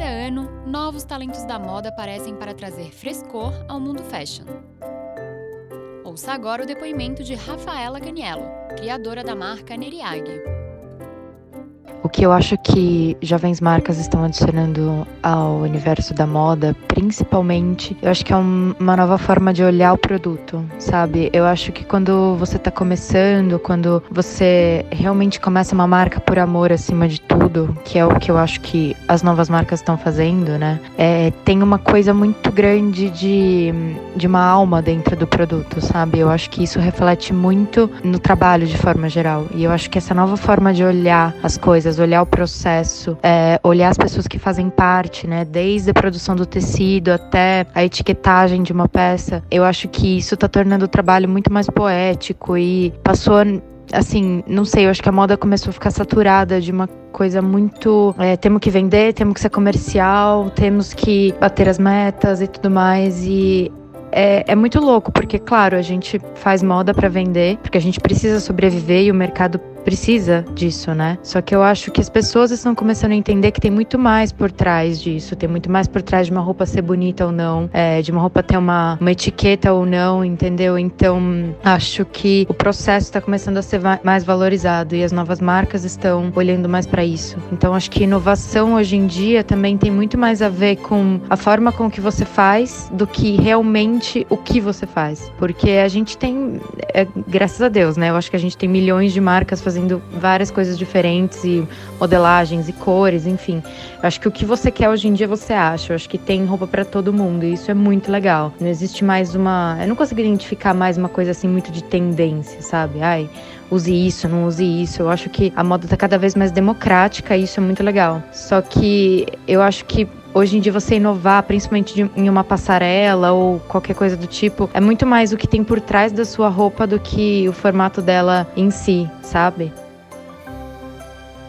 cada ano, novos talentos da moda aparecem para trazer frescor ao mundo fashion. Ouça agora o depoimento de Rafaela Ganiello, criadora da marca Neriag. Que eu acho que jovens marcas estão adicionando ao universo da moda, principalmente, eu acho que é um, uma nova forma de olhar o produto, sabe? Eu acho que quando você está começando, quando você realmente começa uma marca por amor acima de tudo, que é o que eu acho que as novas marcas estão fazendo, né? É, tem uma coisa muito grande de, de uma alma dentro do produto, sabe? Eu acho que isso reflete muito no trabalho de forma geral. E eu acho que essa nova forma de olhar as coisas, olhar o processo, é, olhar as pessoas que fazem parte, né? Desde a produção do tecido até a etiquetagem de uma peça. Eu acho que isso está tornando o trabalho muito mais poético e passou assim, não sei, eu acho que a moda começou a ficar saturada de uma coisa muito. É, temos que vender, temos que ser comercial, temos que bater as metas e tudo mais. E é, é muito louco, porque, claro, a gente faz moda para vender, porque a gente precisa sobreviver e o mercado precisa disso, né? Só que eu acho que as pessoas estão começando a entender que tem muito mais por trás disso, tem muito mais por trás de uma roupa ser bonita ou não, é, de uma roupa ter uma, uma etiqueta ou não, entendeu? Então, acho que o processo está começando a ser mais valorizado e as novas marcas estão olhando mais para isso. Então, acho que inovação hoje em dia também tem muito mais a ver com a forma com que você faz do que realmente o que você faz. Porque a gente tem, é, graças a Deus, né? Eu acho que a gente tem milhões de marcas fazendo várias coisas diferentes e modelagens e cores, enfim. Eu acho que o que você quer hoje em dia você acha. Eu acho que tem roupa para todo mundo e isso é muito legal. Não existe mais uma, eu não consigo identificar mais uma coisa assim muito de tendência, sabe? Ai, use isso, não use isso. Eu acho que a moda tá cada vez mais democrática e isso é muito legal. Só que eu acho que Hoje em dia você inovar, principalmente de, em uma passarela ou qualquer coisa do tipo, é muito mais o que tem por trás da sua roupa do que o formato dela em si, sabe?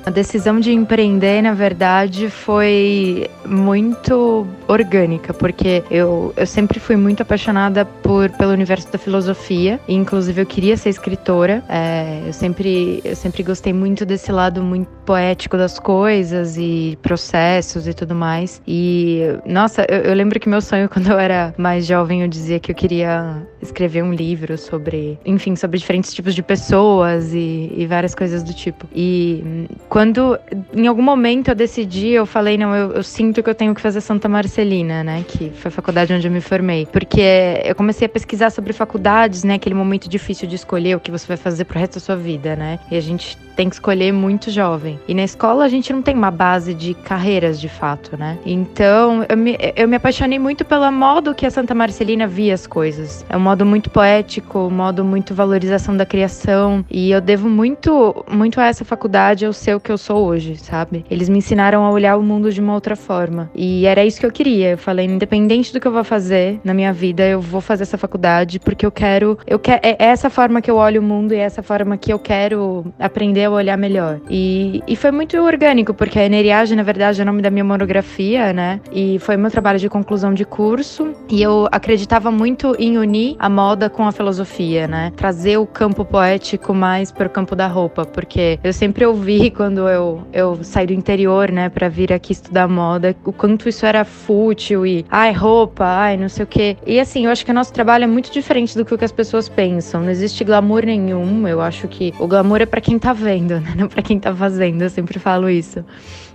A decisão de empreender, na verdade, foi muito orgânica, porque eu, eu sempre fui muito apaixonada por, pelo universo da filosofia, inclusive eu queria ser escritora. É, eu, sempre, eu sempre gostei muito desse lado muito poético das coisas e processos e tudo mais. E, nossa, eu, eu lembro que meu sonho quando eu era mais jovem, eu dizia que eu queria escrever um livro sobre, enfim, sobre diferentes tipos de pessoas e, e várias coisas do tipo. E quando, em algum momento, eu decidi, eu falei, não, eu, eu, sinto que eu tenho que fazer Santa Marcelina, né? Que foi a faculdade onde eu me formei. Porque eu comecei a pesquisar sobre faculdades, né? Aquele momento difícil de escolher o que você vai fazer pro resto da sua vida, né? E a gente tem que escolher muito jovem. E na escola a gente não tem uma base de carreiras de fato, né? Então eu me, eu me apaixonei muito pelo modo que a Santa Marcelina via as coisas. É um modo muito poético, um modo muito valorização da criação. E eu devo muito, muito a essa faculdade ao ser o que eu sou hoje, sabe? Eles me ensinaram a olhar o mundo de uma outra forma. E era isso que eu queria. Eu falei, independente do que eu vou fazer na minha vida, eu vou fazer essa faculdade porque eu quero. Eu quero é essa forma que eu olho o mundo e é essa forma que eu quero aprender a olhar melhor. E, e foi muito orgânico, porque a Eneriage, na verdade, é o nome da minha monografia, né? E foi meu trabalho de conclusão de curso. E eu acreditava muito em unir a moda com a filosofia, né? Trazer o campo poético mais para o campo da roupa, porque eu sempre ouvi quando quando eu, eu saí do interior, né, para vir aqui estudar moda, o quanto isso era fútil e, ai, roupa, ai, não sei o quê. E assim, eu acho que o nosso trabalho é muito diferente do que, que as pessoas pensam. Não existe glamour nenhum. Eu acho que o glamour é para quem tá vendo, né, não para quem tá fazendo. Eu sempre falo isso.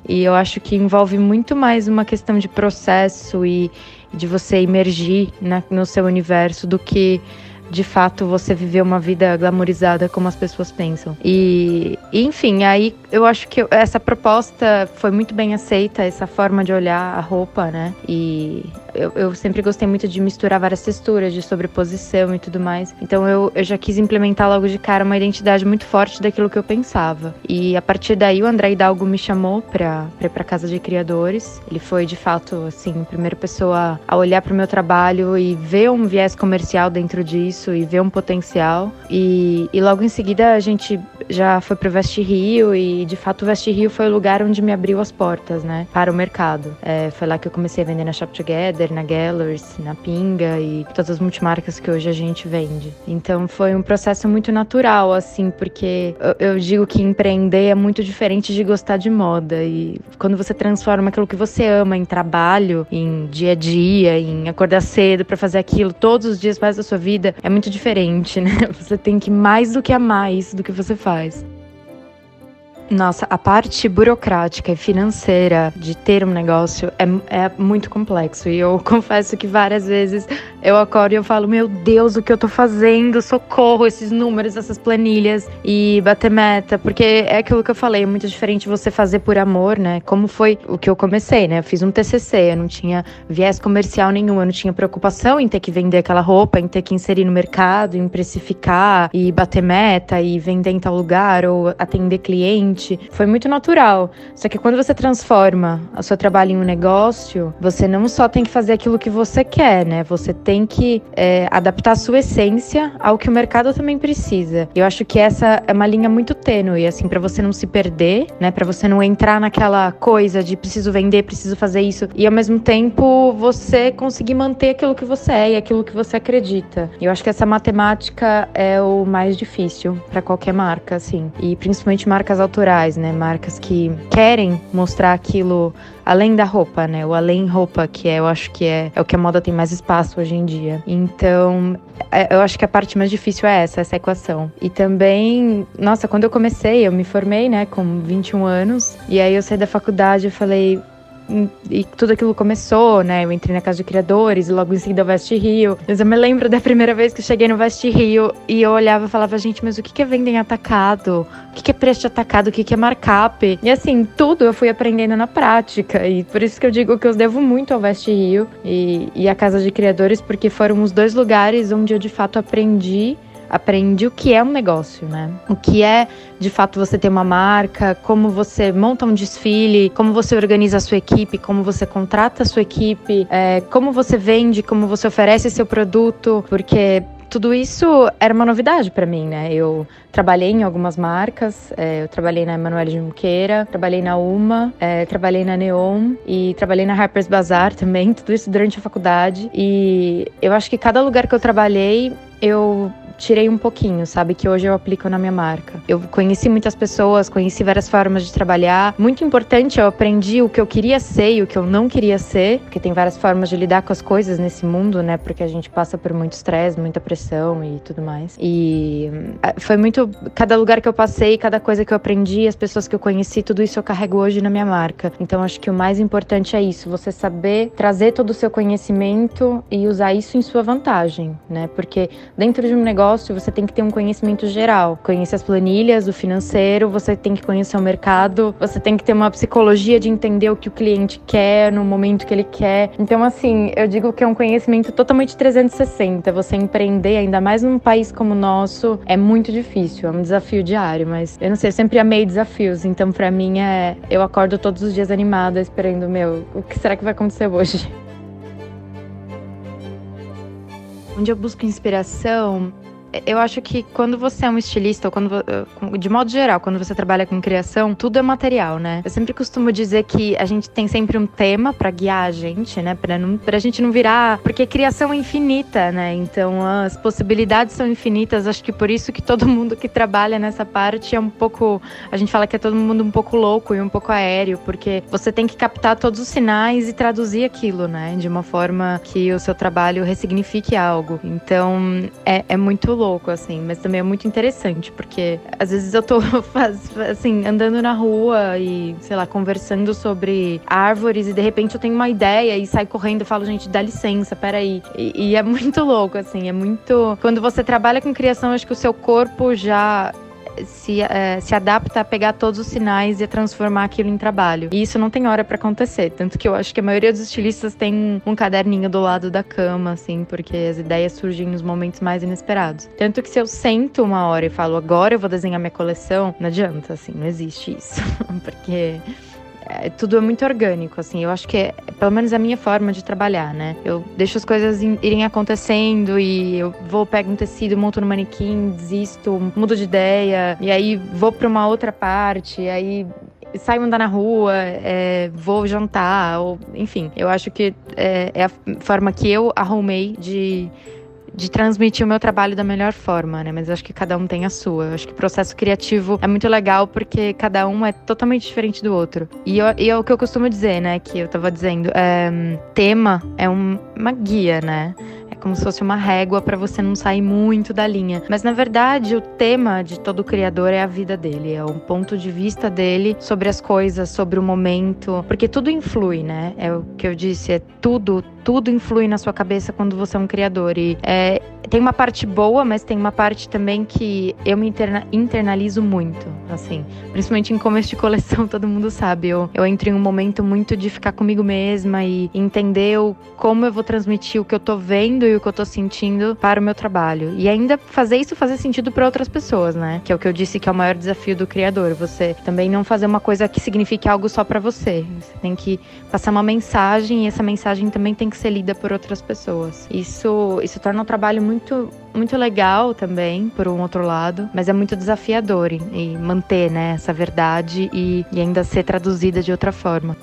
E eu acho que envolve muito mais uma questão de processo e de você emergir né, no seu universo do que de fato você viver uma vida glamorizada como as pessoas pensam. E, enfim, aí eu acho que essa proposta foi muito bem aceita, essa forma de olhar a roupa, né? E eu, eu, sempre gostei muito de misturar várias texturas, de sobreposição e tudo mais. Então eu, eu já quis implementar logo de cara uma identidade muito forte daquilo que eu pensava. E a partir daí o André Hidalgo me chamou para ir para casa de criadores. Ele foi de fato assim, a primeira pessoa a olhar para o meu trabalho e ver um viés comercial dentro disso e ver um potencial. E, e logo em seguida a gente já foi para o Veste Rio e de fato o Veste Rio foi o lugar onde me abriu as portas, né, para o mercado. É, foi lá que eu comecei a vender na Shop Together Na Gellers, na Pinga e todas as multimarcas que hoje a gente vende. Então foi um processo muito natural, assim, porque eu, eu digo que empreender é muito diferente de gostar de moda. E quando você transforma aquilo que você ama em trabalho, em dia a dia, em acordar cedo para fazer aquilo todos os dias mais da sua vida, é muito diferente, né? Você tem que mais do que amar isso do que você faz. Nossa, a parte burocrática e financeira de ter um negócio é, é muito complexo. E eu confesso que várias vezes eu acordo e eu falo, meu Deus, o que eu tô fazendo? Socorro, esses números, essas planilhas e bater meta. Porque é aquilo que eu falei, é muito diferente você fazer por amor, né? Como foi o que eu comecei, né? Eu fiz um TCC, eu não tinha viés comercial nenhum, eu não tinha preocupação em ter que vender aquela roupa, em ter que inserir no mercado, em precificar e bater meta e vender em tal lugar ou atender cliente. Foi muito natural. Só que quando você transforma o seu trabalho em um negócio, você não só tem que fazer aquilo que você quer, né? Você tem que é, adaptar a sua essência ao que o mercado também precisa. Eu acho que essa é uma linha muito tênue, assim, para você não se perder, né? Para você não entrar naquela coisa de preciso vender, preciso fazer isso e ao mesmo tempo você conseguir manter aquilo que você é e aquilo que você acredita. Eu acho que essa matemática é o mais difícil para qualquer marca, assim, e principalmente marcas né? Marcas que querem mostrar aquilo além da roupa, né? O além roupa, que é, eu acho que é, é o que a moda tem mais espaço hoje em dia. Então, é, eu acho que a parte mais difícil é essa, essa equação. E também, nossa, quando eu comecei, eu me formei, né, com 21 anos, e aí eu saí da faculdade e falei, e tudo aquilo começou, né? Eu entrei na casa de criadores e logo em seguida o Veste Rio. Mas eu me lembro da primeira vez que eu cheguei no Veste Rio e eu olhava e falava, gente, mas o que é vendem atacado? O que é preço atacado? O que é markup? E assim, tudo eu fui aprendendo na prática. E por isso que eu digo que eu devo muito ao Veste Rio e, e a Casa de Criadores, porque foram os dois lugares onde eu de fato aprendi aprendi o que é um negócio, né? O que é, de fato, você ter uma marca, como você monta um desfile, como você organiza a sua equipe, como você contrata a sua equipe, é, como você vende, como você oferece seu produto, porque tudo isso era uma novidade para mim, né? Eu trabalhei em algumas marcas, é, eu trabalhei na Emanuele de Junqueira, trabalhei na Uma, é, trabalhei na Neon e trabalhei na Harper's Bazaar também, tudo isso durante a faculdade. E eu acho que cada lugar que eu trabalhei, eu tirei um pouquinho, sabe? Que hoje eu aplico na minha marca. Eu conheci muitas pessoas, conheci várias formas de trabalhar. Muito importante, eu aprendi o que eu queria ser e o que eu não queria ser, porque tem várias formas de lidar com as coisas nesse mundo, né? Porque a gente passa por muito estresse, muita pressão e tudo mais. E ah, foi muito. Cada lugar que eu passei, cada coisa que eu aprendi, as pessoas que eu conheci, tudo isso eu carrego hoje na minha marca. Então acho que o mais importante é isso, você saber trazer todo o seu conhecimento e usar isso em sua vantagem, né? Porque dentro de um negócio, negócio, você tem que ter um conhecimento geral. Conhecer as planilhas, o financeiro, você tem que conhecer o mercado, você tem que ter uma psicologia de entender o que o cliente quer no momento que ele quer. Então, assim, eu digo que é um conhecimento totalmente 360. Você empreender, ainda mais num país como o nosso, é muito difícil, é um desafio diário, mas eu não sei, eu sempre amei desafios. Então, para mim, é. Eu acordo todos os dias animada, esperando, meu, o que será que vai acontecer hoje? Onde eu busco inspiração, eu acho que quando você é um estilista, ou quando, eh, de modo geral, quando você trabalha com criação, tudo é material, né? Eu sempre costumo dizer que a gente tem sempre um tema para guiar a gente, né? Pra, não, pra gente não virar. Porque criação é infinita, né? Então as possibilidades são infinitas. Acho que por isso que todo mundo que trabalha nessa parte é um pouco. A gente fala que é todo mundo um pouco louco e um pouco aéreo, porque você tem que captar todos os sinais e traduzir aquilo, né? De uma forma que o seu trabalho ressignifique algo. Então é, é muito louco louco, assim, mas também é muito interessante, porque às vezes eu tô, assim, andando na rua e, sei lá, conversando sobre árvores e de repente eu tenho uma ideia e saio correndo e falo, gente, dá licença, peraí. E, e é muito louco, assim, é muito. Quando você trabalha com criação, acho que o seu corpo já se, é, se adapta a pegar todos os sinais e a transformar aquilo em trabalho. E isso não tem hora para acontecer. Tanto que eu acho que a maioria dos estilistas tem um caderninho do lado da cama, assim, porque as ideias surgem nos momentos mais inesperados. Tanto que se eu sento uma hora e falo, agora eu vou desenhar minha coleção, não adianta, assim, não existe isso. porque é, tudo é muito orgânico, assim. Eu acho que é, pelo menos, a minha forma de trabalhar, né? Eu deixo as coisas irem acontecendo e eu vou, pego um tecido, monto no manequim, desisto, mudo de ideia, e aí vou para uma outra parte, e aí saio andar na rua, é, vou jantar, ou enfim. Eu acho que é, é a forma que eu arrumei de de transmitir o meu trabalho da melhor forma, né? Mas acho que cada um tem a sua. Eu acho que o processo criativo é muito legal porque cada um é totalmente diferente do outro. E, eu, e é o que eu costumo dizer, né? Que eu tava dizendo, é, tema é um, uma guia, né? Como se fosse uma régua para você não sair muito da linha. Mas na verdade, o tema de todo criador é a vida dele, é o ponto de vista dele sobre as coisas, sobre o momento, porque tudo influi, né? É o que eu disse, é tudo, tudo influi na sua cabeça quando você é um criador. E é, tem uma parte boa, mas tem uma parte também que eu me interna internalizo muito, assim. Principalmente em começo de coleção, todo mundo sabe. Eu, eu entro em um momento muito de ficar comigo mesma e entender o, como eu vou transmitir o que eu tô vendo e o que eu tô sentindo para o meu trabalho. E ainda fazer isso fazer sentido para outras pessoas, né? Que é o que eu disse que é o maior desafio do criador. Você também não fazer uma coisa que signifique algo só para você. Você tem que passar uma mensagem e essa mensagem também tem que ser lida por outras pessoas. Isso, isso torna o trabalho muito, muito legal também, por um outro lado, mas é muito desafiador e, manter né, essa verdade e, e ainda ser traduzida de outra forma.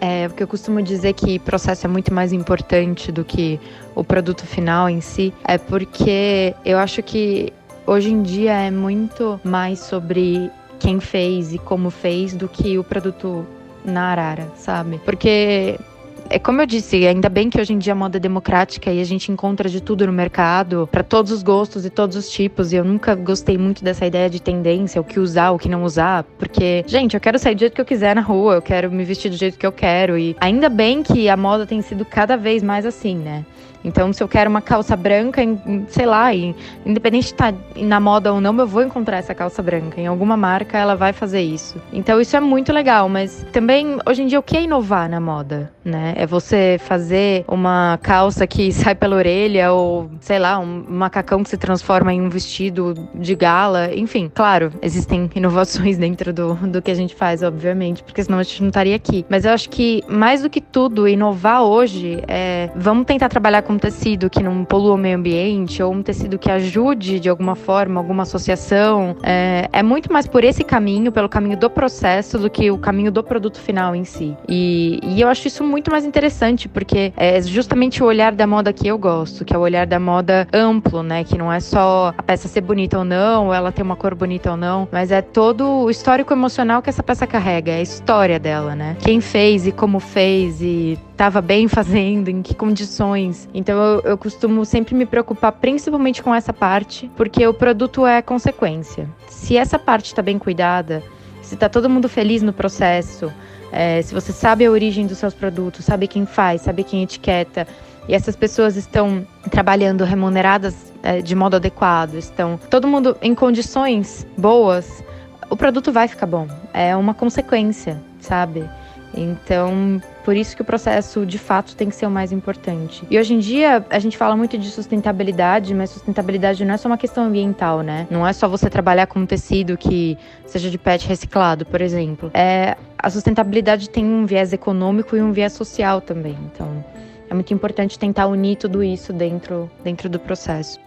É, porque eu costumo dizer que processo é muito mais importante do que o produto final em si, é porque eu acho que hoje em dia é muito mais sobre quem fez e como fez do que o produto na arara, sabe? Porque é como eu disse, ainda bem que hoje em dia a moda é democrática e a gente encontra de tudo no mercado, para todos os gostos e todos os tipos. E eu nunca gostei muito dessa ideia de tendência, o que usar, o que não usar, porque, gente, eu quero sair do jeito que eu quiser na rua, eu quero me vestir do jeito que eu quero. E ainda bem que a moda tem sido cada vez mais assim, né? Então, se eu quero uma calça branca, sei lá, independente de estar tá na moda ou não, eu vou encontrar essa calça branca. Em alguma marca, ela vai fazer isso. Então, isso é muito legal. Mas também, hoje em dia, o que é inovar na moda? Né? É você fazer uma calça que sai pela orelha ou, sei lá, um macacão que se transforma em um vestido de gala. Enfim, claro, existem inovações dentro do, do que a gente faz, obviamente, porque senão a gente não estaria aqui. Mas eu acho que, mais do que tudo, inovar hoje é. Vamos tentar trabalhar com um tecido que não polua o meio ambiente ou um tecido que ajude de alguma forma, alguma associação. É, é muito mais por esse caminho, pelo caminho do processo, do que o caminho do produto final em si. E, e eu acho isso muito mais interessante, porque é justamente o olhar da moda que eu gosto, que é o olhar da moda amplo, né? Que não é só a peça ser bonita ou não, ou ela ter uma cor bonita ou não, mas é todo o histórico emocional que essa peça carrega, é a história dela, né? Quem fez e como fez e estava bem fazendo, em que condições. Então eu, eu costumo sempre me preocupar principalmente com essa parte, porque o produto é consequência. Se essa parte está bem cuidada, se está todo mundo feliz no processo, é, se você sabe a origem dos seus produtos, sabe quem faz, sabe quem etiqueta, e essas pessoas estão trabalhando remuneradas é, de modo adequado, estão todo mundo em condições boas, o produto vai ficar bom. É uma consequência, sabe? Então, por isso que o processo de fato tem que ser o mais importante. E hoje em dia a gente fala muito de sustentabilidade, mas sustentabilidade não é só uma questão ambiental, né? Não é só você trabalhar com um tecido que seja de PET reciclado, por exemplo. É, a sustentabilidade tem um viés econômico e um viés social também. Então, é muito importante tentar unir tudo isso dentro, dentro do processo.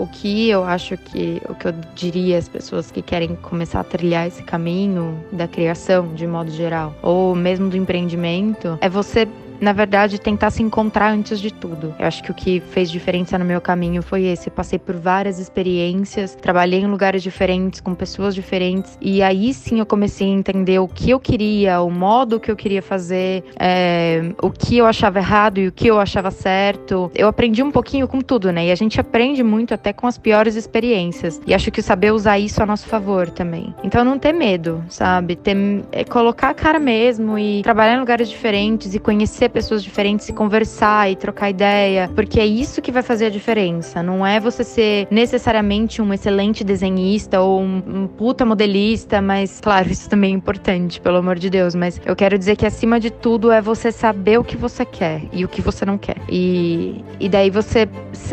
O que eu acho que o que eu diria às pessoas que querem começar a trilhar esse caminho da criação de modo geral, ou mesmo do empreendimento, é você na verdade, tentar se encontrar antes de tudo. Eu acho que o que fez diferença no meu caminho foi esse. Passei por várias experiências, trabalhei em lugares diferentes, com pessoas diferentes, e aí sim eu comecei a entender o que eu queria, o modo que eu queria fazer, é, o que eu achava errado e o que eu achava certo. Eu aprendi um pouquinho com tudo, né? E a gente aprende muito até com as piores experiências. E acho que saber usar isso a nosso favor também. Então não ter medo, sabe? Ter, é, colocar a cara mesmo e trabalhar em lugares diferentes e conhecer pessoas diferentes e conversar e trocar ideia, porque é isso que vai fazer a diferença. Não é você ser necessariamente um excelente desenhista ou um, um puta modelista, mas claro, isso também é importante, pelo amor de Deus. Mas eu quero dizer que acima de tudo é você saber o que você quer e o que você não quer. E, e daí você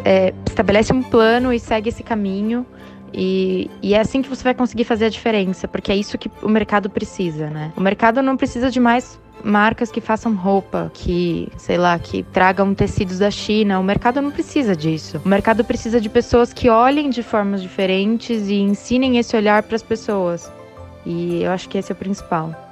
é, estabelece um plano e segue esse caminho. E, e, é assim que você vai conseguir fazer a diferença, porque é isso que o mercado precisa, né? O mercado não precisa de mais marcas que façam roupa, que, sei lá, que tragam tecidos da China. O mercado não precisa disso. O mercado precisa de pessoas que olhem de formas diferentes e ensinem esse olhar para as pessoas. E eu acho que esse é o principal.